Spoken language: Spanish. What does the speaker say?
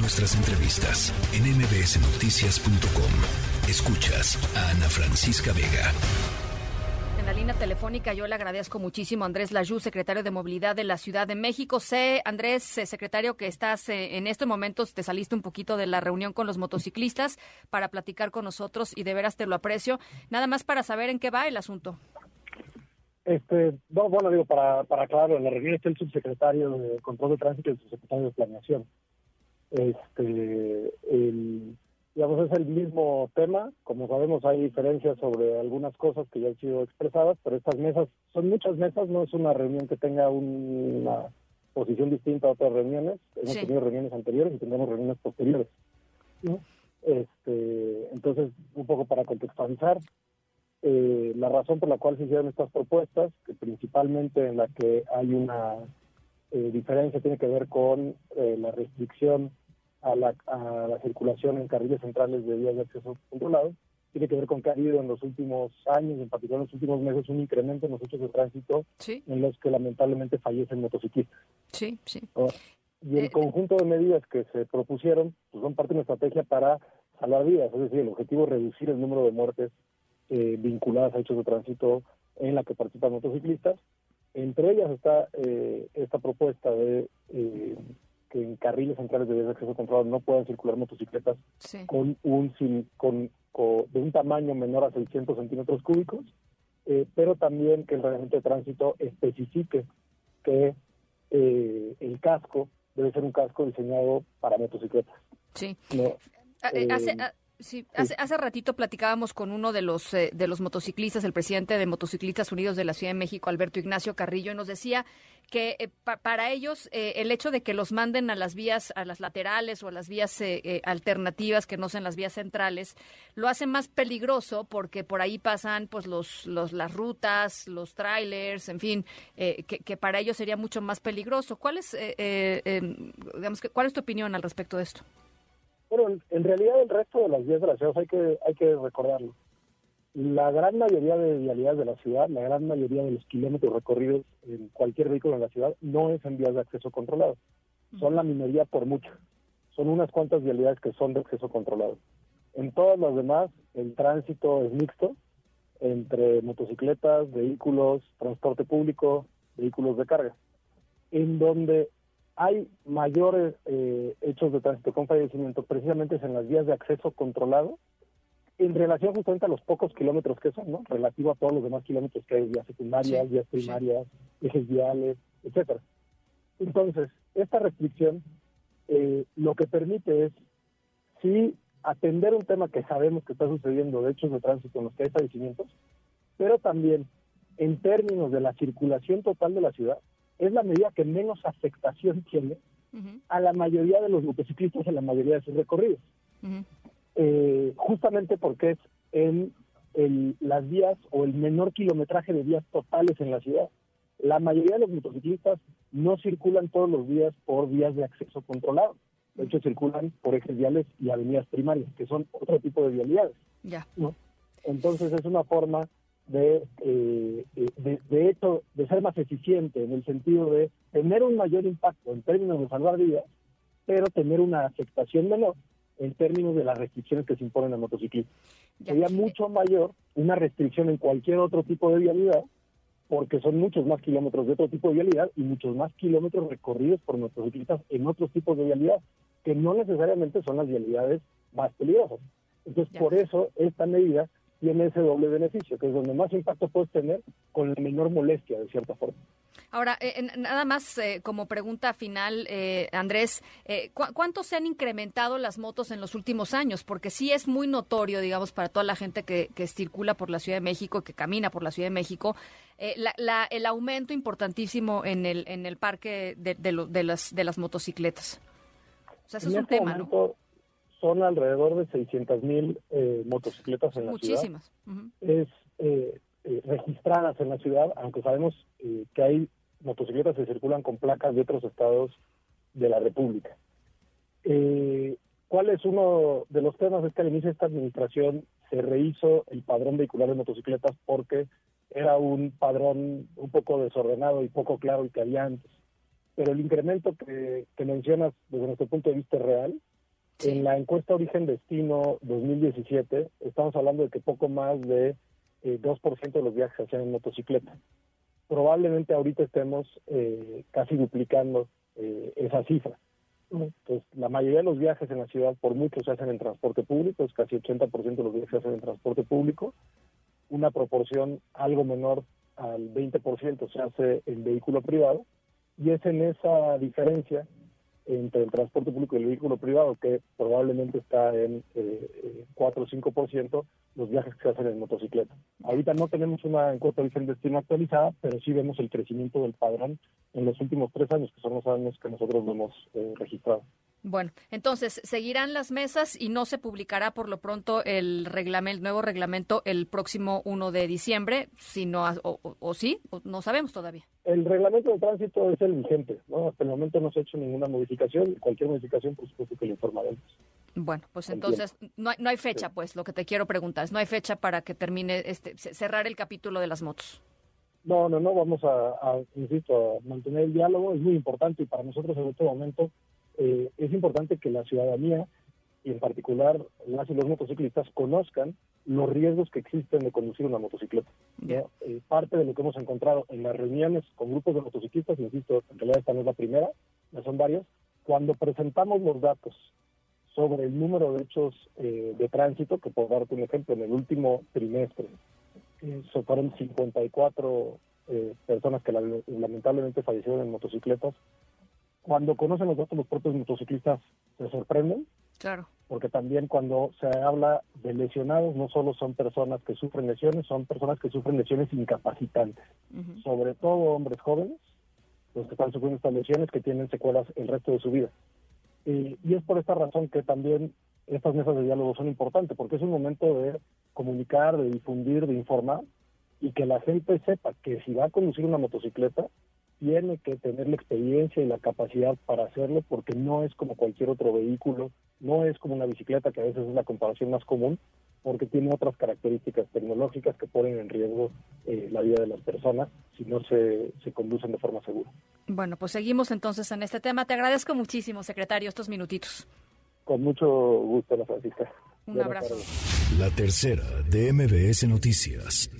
Nuestras entrevistas en mbsnoticias.com. Escuchas a Ana Francisca Vega. En la línea telefónica yo le agradezco muchísimo a Andrés Layú, secretario de Movilidad de la Ciudad de México. Sé, Andrés, eh, secretario, que estás eh, en estos momentos, te saliste un poquito de la reunión con los motociclistas para platicar con nosotros y de veras te lo aprecio. Nada más para saber en qué va el asunto. Este, no, bueno, digo, para, para aclarar, en la reunión está el subsecretario de Control de Tránsito y el subsecretario de Planeación. Este, el, digamos, es el mismo tema. Como sabemos, hay diferencias sobre algunas cosas que ya han sido expresadas, pero estas mesas son muchas mesas, no es una reunión que tenga una posición distinta a otras reuniones. Hemos tenido reuniones anteriores y tendremos reuniones posteriores. Este, entonces, un poco para contextualizar, eh, la razón por la cual se hicieron estas propuestas, que principalmente en la que hay una eh, diferencia tiene que ver con eh, la restricción a la, a la circulación en carriles centrales de vías de acceso controlado, tiene que ver con que ha habido en los últimos años, en particular en los últimos meses, un incremento en los hechos de tránsito en los que lamentablemente fallecen motociclistas. Sí, sí. Y el conjunto de medidas que se propusieron pues son parte de una estrategia para salvar vidas, es decir, el objetivo es reducir el número de muertes eh, vinculadas a hechos de tránsito en la que participan motociclistas. Entre ellas está eh, esta propuesta de eh, que en carriles centrales de vías de acceso controlado no puedan circular motocicletas con un con, de un tamaño menor a 600 centímetros cúbicos, pero también que el reglamento de tránsito especifique que el casco debe ser un casco diseñado para motocicletas. Sí. hace, Sí, hace, hace ratito platicábamos con uno de los eh, de los motociclistas, el presidente de Motociclistas Unidos de la Ciudad de México, Alberto Ignacio Carrillo, y nos decía que eh, para ellos eh, el hecho de que los manden a las vías, a las laterales o a las vías alternativas que no sean las vías centrales, lo hace más peligroso porque por ahí pasan pues los, los las rutas, los trailers, en fin, que, que, para ellos sería mucho más peligroso. ¿Cuál es, digamos, cuál es tu opinión al respecto de esto? Bueno, en realidad el resto de las vías de la ciudad hay que, hay que recordarlo. La gran mayoría de vialidades de la ciudad, la gran mayoría de los kilómetros recorridos en cualquier vehículo en la ciudad no es en vías de acceso controlado. Son la minoría por mucho. Son unas cuantas vialidades que son de acceso controlado. En todas las demás, el tránsito es mixto entre motocicletas, vehículos, transporte público, vehículos de carga, en donde hay mayores eh, hechos de tránsito con fallecimiento precisamente en las vías de acceso controlado en relación justamente a los pocos kilómetros que son, ¿no? Relativo a todos los demás kilómetros que hay, vías secundarias, vías primarias, ejes viales, etcétera. Entonces, esta restricción eh, lo que permite es, sí, atender un tema que sabemos que está sucediendo de hechos de tránsito en los que hay fallecimientos, pero también en términos de la circulación total de la ciudad, es la medida que menos afectación tiene a la mayoría de los motociclistas en la mayoría de sus recorridos. Eh, justamente porque es en las vías o el menor kilometraje de vías totales en la ciudad. La mayoría de los motociclistas no circulan todos los días por vías de acceso controlado. De hecho, circulan por ejes viales y avenidas primarias, que son otro tipo de vialidades. Ya. Entonces, es una forma de, eh, de, de, hecho, de ser más eficiente en el sentido de tener un mayor impacto en términos de salvar vidas, pero tener una afectación menor en términos de las restricciones que se imponen a motociclistas. Sería mucho mayor una restricción en cualquier otro tipo de vialidad, porque son muchos más kilómetros de otro tipo de vialidad y muchos más kilómetros recorridos por motociclistas en otros tipos de vialidad, que no necesariamente son las vialidades más peligrosas. Entonces, por eso esta medida tiene ese doble beneficio, que es donde más impacto puedes tener con la menor molestia, de cierta forma. Ahora, eh, nada más eh, como pregunta final, eh, Andrés, ¿cuánto se han incrementado las motos en los últimos años? Porque sí es muy notorio, digamos, para toda la gente que, circula por la Ciudad de México, que camina por la Ciudad de México, el aumento importantísimo en el, en el parque de, de, las, de las motocicletas. O sea, eso es un este tema, ¿no? Son alrededor de 600 mil eh, motocicletas en la ciudad. Muchísimas. Es eh, eh, registradas en la ciudad, aunque sabemos que hay motocicletas que circulan con placas de otros estados de la República. ¿Cuál es uno de los temas? Es que al inicio de esta administración se rehizo el padrón vehicular de motocicletas porque era un padrón un poco desordenado y poco claro el que había antes. pero el incremento que, mencionas desde nuestro punto de vista es real. En la encuesta Origen-Destino 2017 estamos hablando de que poco más de 2% eh, de los viajes se hacían en motocicleta. Probablemente ahorita estemos eh, casi duplicando eh, esa cifra. Entonces, la mayoría de los viajes en la ciudad, por mucho, se hacen en transporte público, es casi 80% de los viajes se hacen en transporte público. Una proporción algo menor al 20% se hace en vehículo privado y es en esa diferencia entre el transporte público y el vehículo privado, que probablemente está en eh, 4 o 5%, los viajes que se hacen en motocicleta. Ahorita no tenemos una encuesta de destino actualizada, pero sí vemos el crecimiento del padrón en los últimos tres años, que son los años que nosotros lo hemos eh, registrado. Bueno, entonces, seguirán las mesas y no se publicará por lo pronto el, reglamento, el nuevo reglamento el próximo 1 de diciembre, sino, o, o, sí, no sabemos todavía. El reglamento de tránsito es el vigente, ¿no? Hasta el momento no se ha hecho ninguna modificación, cualquier modificación, por supuesto que lo informaremos. Bueno, pues entonces no hay, no hay fecha, pues, lo que te quiero preguntar es, no hay fecha para que termine, este, cerrar el capítulo de las motos. No, no, no, vamos a, a, insisto, a mantener el diálogo, es muy importante y para nosotros en este momento eh, es importante que la ciudadanía y en particular las y los motociclistas conozcan los riesgos que existen de conducir una motocicleta. Eh, parte de lo que hemos encontrado en las reuniones con grupos de motociclistas, insisto, en realidad esta no es la primera, ya son varias, cuando presentamos los datos sobre el número de hechos eh, de tránsito, que por darte un ejemplo, en el último trimestre eh, fueron 54 personas que lamentablemente fallecieron en motocicletas, cuando conocen los datos los propios motociclistas se sorprenden. Claro. Porque también cuando se habla de lesionados, no solo son personas que sufren lesiones, son personas que sufren lesiones incapacitantes. Sobre todo hombres jóvenes, los que están sufriendo estas lesiones, que tienen secuelas el resto de su vida. y es por esta razón que también estas mesas de diálogo son importantes, porque es un momento de comunicar, de difundir, de informar, y que la gente sepa que si va a conducir una motocicleta, tiene que tener la experiencia y la capacidad para hacerlo porque no es como cualquier otro vehículo, no es como una bicicleta que a veces es la comparación más común porque tiene otras características tecnológicas que ponen en riesgo eh, la vida de las personas si no se, se conducen de forma segura. Bueno, pues seguimos entonces en este tema. Te agradezco muchísimo, secretario, estos minutitos. Con mucho gusto, Ana Francisca. Un abrazo. La tercera de MBS Noticias.